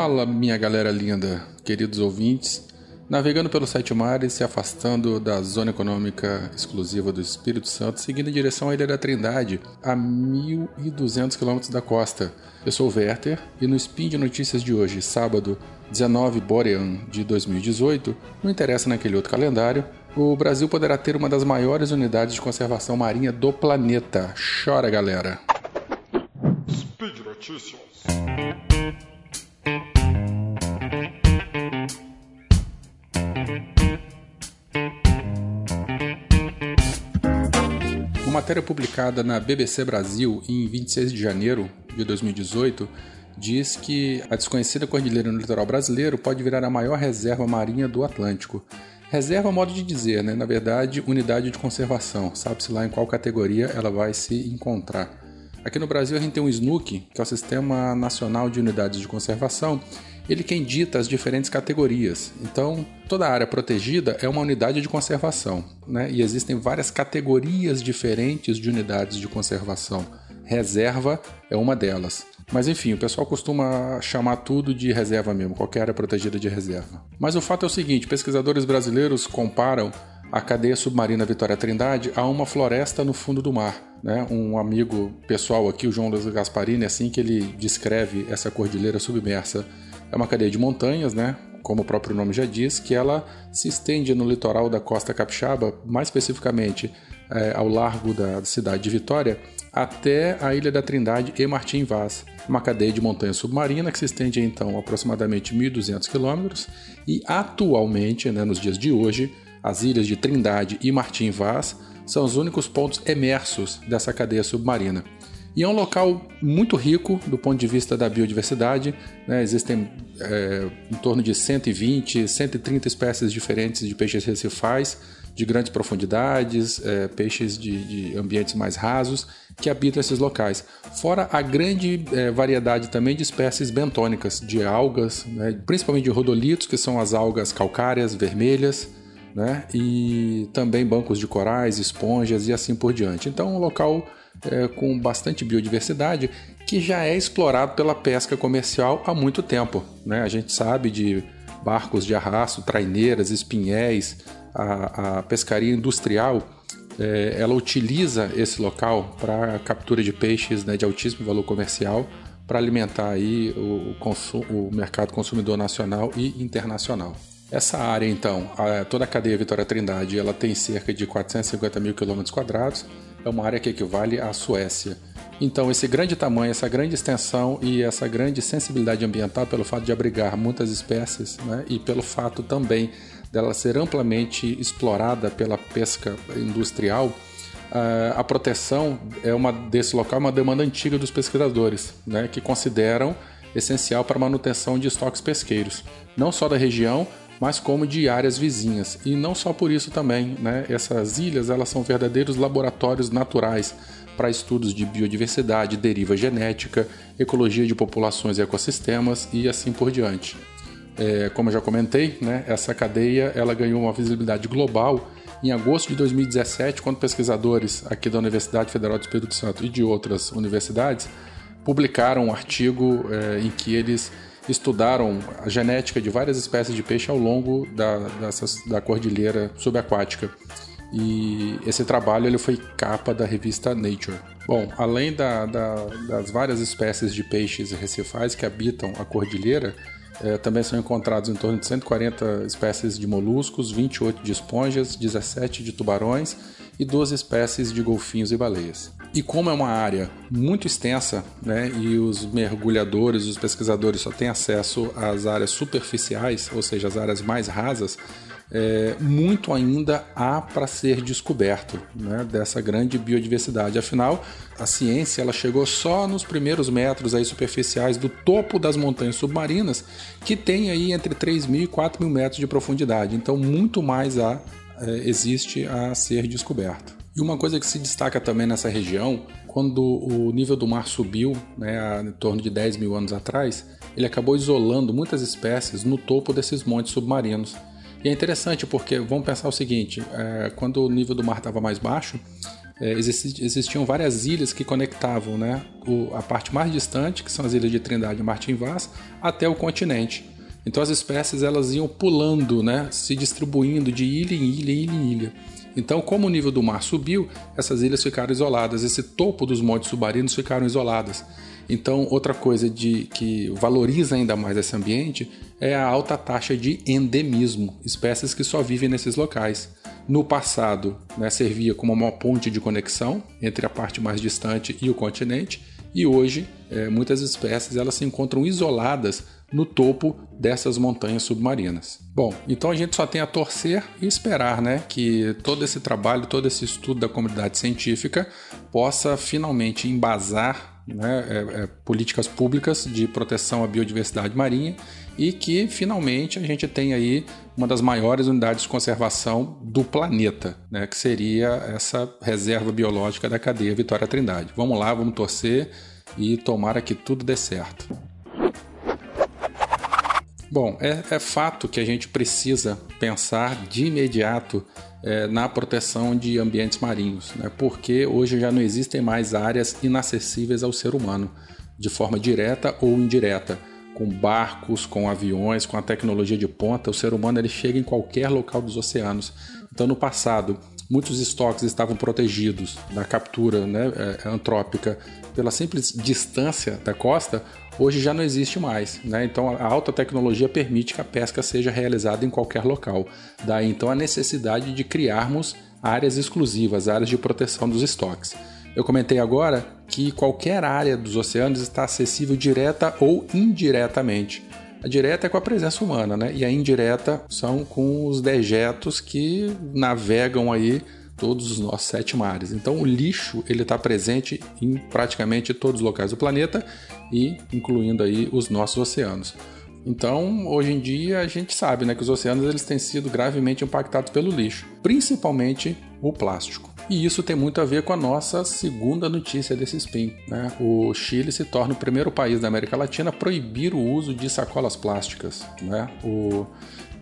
Fala, minha galera linda, queridos ouvintes. Navegando pelos sete mares, se afastando da zona econômica exclusiva do Espírito Santo, seguindo em direção à Ilha da Trindade, a 1.200 quilômetros da costa. Eu sou o Werther e no Spin de Notícias de hoje, sábado 19 Borean de 2018, não interessa naquele outro calendário, o Brasil poderá ter uma das maiores unidades de conservação marinha do planeta. Chora, galera! Speed Notícias. Matéria publicada na BBC Brasil em 26 de janeiro de 2018 diz que a desconhecida cordilheira no litoral brasileiro pode virar a maior reserva marinha do Atlântico. Reserva, modo de dizer, né? na verdade, unidade de conservação. Sabe-se lá em qual categoria ela vai se encontrar. Aqui no Brasil a gente tem o SNUC, que é o Sistema Nacional de Unidades de Conservação, ele quem dita as diferentes categorias. Então, toda área protegida é uma unidade de conservação, né? E existem várias categorias diferentes de unidades de conservação. Reserva é uma delas. Mas enfim, o pessoal costuma chamar tudo de reserva mesmo, qualquer área protegida de reserva. Mas o fato é o seguinte: pesquisadores brasileiros comparam a cadeia submarina Vitória Trindade a uma floresta no fundo do mar. Né? Um amigo pessoal aqui, o João Luiz Gasparini, assim que ele descreve essa cordilheira submersa. É uma cadeia de montanhas, né? como o próprio nome já diz, que ela se estende no litoral da costa capixaba, mais especificamente é, ao largo da cidade de Vitória, até a Ilha da Trindade e Martim Vaz, uma cadeia de montanha submarina que se estende então aproximadamente 1.200 quilômetros e atualmente, né, nos dias de hoje, as ilhas de Trindade e Martim Vaz são os únicos pontos emersos dessa cadeia submarina. E é um local muito rico do ponto de vista da biodiversidade. Né? Existem é, em torno de 120, 130 espécies diferentes de peixes recifais, de grandes profundidades, é, peixes de, de, ambientes mais rasos, que habitam esses locais. Fora a grande é, variedade também de espécies bentônicas, de algas, né? principalmente de rodolitos, que são as algas calcárias, vermelhas, né? e também bancos de corais, esponjas e assim por diante. Então, um local é, com bastante biodiversidade que já é explorado pela pesca comercial há muito tempo. Né? A gente sabe de barcos de arrasto, traineiras, espinhéis, a, a pescaria industrial. É, ela utiliza esse local para captura de peixes né, de altíssimo valor comercial para alimentar aí o, o, o mercado consumidor nacional e internacional. Essa área, então, a, toda a cadeia Vitória Trindade, ela tem cerca de 450 mil quilômetros quadrados, é uma área que equivale à Suécia. Então, esse grande tamanho, essa grande extensão e essa grande sensibilidade ambiental, pelo fato de abrigar muitas espécies né, e pelo fato também dela ser amplamente explorada pela pesca industrial, a proteção é uma desse local é uma demanda antiga dos pesquisadores, né, que consideram essencial para a manutenção de estoques pesqueiros, não só da região, mas como de áreas vizinhas. E não só por isso também, né? Essas ilhas elas são verdadeiros laboratórios naturais para estudos de biodiversidade, deriva genética, ecologia de populações e ecossistemas e assim por diante. É, como eu já comentei, né, essa cadeia ela ganhou uma visibilidade global em agosto de 2017, quando pesquisadores aqui da Universidade Federal do Espírito Santo e de outras universidades publicaram um artigo é, em que eles estudaram a genética de várias espécies de peixe ao longo da, da cordilheira subaquática. E esse trabalho ele foi capa da revista Nature. Bom, além da, da, das várias espécies de peixes recifais que habitam a cordilheira, é, também são encontrados em torno de 140 espécies de moluscos, 28 de esponjas, 17 de tubarões e 12 espécies de golfinhos e baleias. E como é uma área muito extensa, né, e os mergulhadores, os pesquisadores só têm acesso às áreas superficiais, ou seja, as áreas mais rasas, é, muito ainda há para ser descoberto né, dessa grande biodiversidade. Afinal, a ciência ela chegou só nos primeiros metros aí superficiais do topo das montanhas submarinas, que tem aí entre 3 mil e 4 mil metros de profundidade. Então, muito mais há, é, existe a ser descoberto. E uma coisa que se destaca também nessa região, quando o nível do mar subiu, né, em torno de 10 mil anos atrás, ele acabou isolando muitas espécies no topo desses montes submarinos. E é interessante porque vamos pensar o seguinte: é, quando o nível do mar estava mais baixo, é, existiam várias ilhas que conectavam né, o, a parte mais distante, que são as ilhas de Trindade e Martin Vaz, até o continente. Então as espécies elas iam pulando, né, se distribuindo de ilha em ilha, ilha em ilha. Então, como o nível do mar subiu, essas ilhas ficaram isoladas, esse topo dos montes submarinos ficaram isoladas. Então, outra coisa de, que valoriza ainda mais esse ambiente é a alta taxa de endemismo, espécies que só vivem nesses locais. No passado, né, servia como uma ponte de conexão entre a parte mais distante e o continente, e hoje é, muitas espécies elas se encontram isoladas no topo dessas montanhas submarinas. Bom, então a gente só tem a torcer e esperar né, que todo esse trabalho, todo esse estudo da comunidade científica possa finalmente embasar né, é, é, políticas públicas de proteção à biodiversidade marinha e que finalmente a gente tenha aí uma das maiores unidades de conservação do planeta, né, que seria essa reserva biológica da cadeia Vitória Trindade. Vamos lá, vamos torcer e tomara que tudo dê certo. Bom, é, é fato que a gente precisa pensar de imediato é, na proteção de ambientes marinhos, né? porque hoje já não existem mais áreas inacessíveis ao ser humano, de forma direta ou indireta. Com barcos, com aviões, com a tecnologia de ponta, o ser humano ele chega em qualquer local dos oceanos. Então, no passado, muitos estoques estavam protegidos da captura né, é, antrópica pela simples distância da costa, hoje já não existe mais. Né? Então a alta tecnologia permite que a pesca seja realizada em qualquer local. Daí então a necessidade de criarmos áreas exclusivas, áreas de proteção dos estoques. Eu comentei agora que qualquer área dos oceanos está acessível direta ou indiretamente. A direta é com a presença humana, né? E a indireta são com os dejetos que navegam aí todos os nossos sete mares. Então o lixo ele está presente em praticamente todos os locais do planeta e incluindo aí os nossos oceanos. Então, hoje em dia, a gente sabe né, que os oceanos eles têm sido gravemente impactados pelo lixo, principalmente o plástico. E isso tem muito a ver com a nossa segunda notícia desse spin. Né? O Chile se torna o primeiro país da América Latina a proibir o uso de sacolas plásticas. Né? O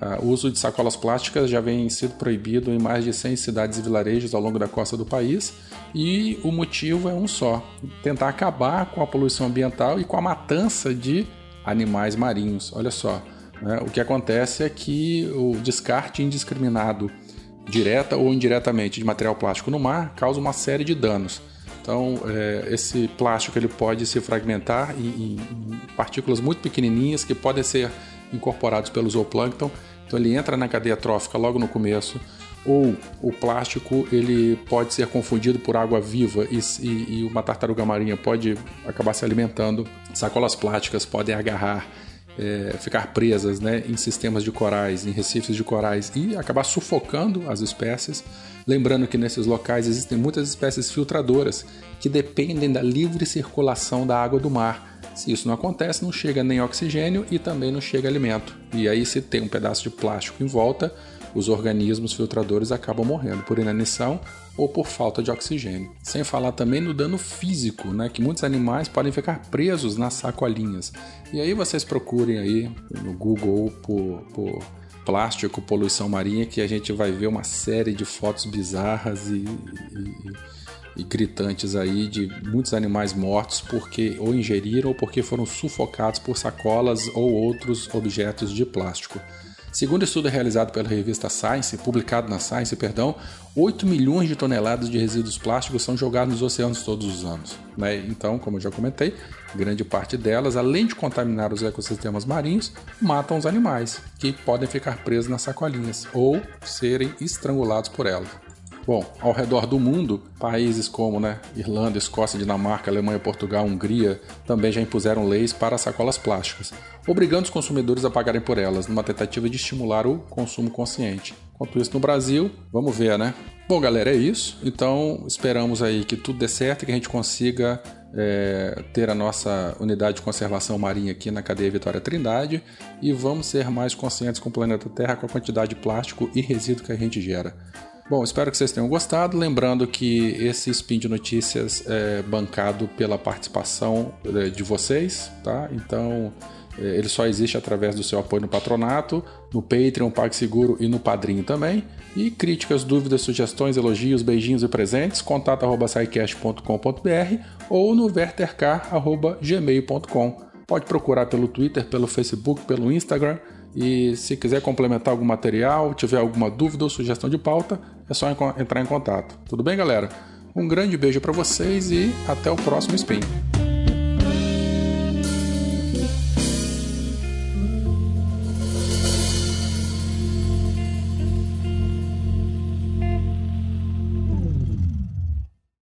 Uh, uso de sacolas plásticas já vem sido proibido em mais de 100 cidades e vilarejos ao longo da costa do país, e o motivo é um só: tentar acabar com a poluição ambiental e com a matança de animais marinhos. Olha só, né? o que acontece é que o descarte indiscriminado, direta ou indiretamente, de material plástico no mar causa uma série de danos. Então, é, esse plástico ele pode se fragmentar em, em partículas muito pequenininhas que podem ser incorporados pelo zooplâncton. Então ele entra na cadeia trófica logo no começo. Ou o plástico ele pode ser confundido por água viva e, e, e uma tartaruga marinha pode acabar se alimentando. Sacolas plásticas podem agarrar é, ficar presas né, em sistemas de corais, em recifes de corais e acabar sufocando as espécies. Lembrando que nesses locais existem muitas espécies filtradoras que dependem da livre circulação da água do mar se isso não acontece, não chega nem oxigênio e também não chega alimento. E aí, se tem um pedaço de plástico em volta, os organismos filtradores acabam morrendo por inanição ou por falta de oxigênio. Sem falar também no dano físico, né, que muitos animais podem ficar presos nas sacolinhas. E aí vocês procurem aí no Google por, por plástico, poluição marinha, que a gente vai ver uma série de fotos bizarras e, e e gritantes aí de muitos animais mortos porque ou ingeriram ou porque foram sufocados por sacolas ou outros objetos de plástico. Segundo estudo realizado pela revista Science, publicado na Science, perdão, 8 milhões de toneladas de resíduos plásticos são jogados nos oceanos todos os anos. Né? Então, como eu já comentei, grande parte delas, além de contaminar os ecossistemas marinhos, matam os animais, que podem ficar presos nas sacolinhas ou serem estrangulados por elas. Bom, ao redor do mundo, países como né, Irlanda, Escócia, Dinamarca, Alemanha, Portugal, Hungria também já impuseram leis para sacolas plásticas, obrigando os consumidores a pagarem por elas, numa tentativa de estimular o consumo consciente. Enquanto isso, no Brasil, vamos ver, né? Bom, galera, é isso. Então, esperamos aí que tudo dê certo e que a gente consiga é, ter a nossa unidade de conservação marinha aqui na cadeia Vitória Trindade e vamos ser mais conscientes com o planeta Terra, com a quantidade de plástico e resíduo que a gente gera. Bom, espero que vocês tenham gostado. Lembrando que esse Spin de Notícias é bancado pela participação é, de vocês, tá? Então, É, ele só existe através do seu apoio no patronato, no Patreon, PagSeguro e no Padrinho também. E críticas, dúvidas, sugestões, elogios, beijinhos e presentes, contato.sicast.com.br ou no vertercar.gmail.com. Pode procurar pelo Twitter, pelo Facebook, pelo Instagram. E se quiser complementar algum material, tiver alguma dúvida ou sugestão de pauta, é só entrar em contato. Tudo bem, galera? Um grande beijo para vocês e até o próximo Spin.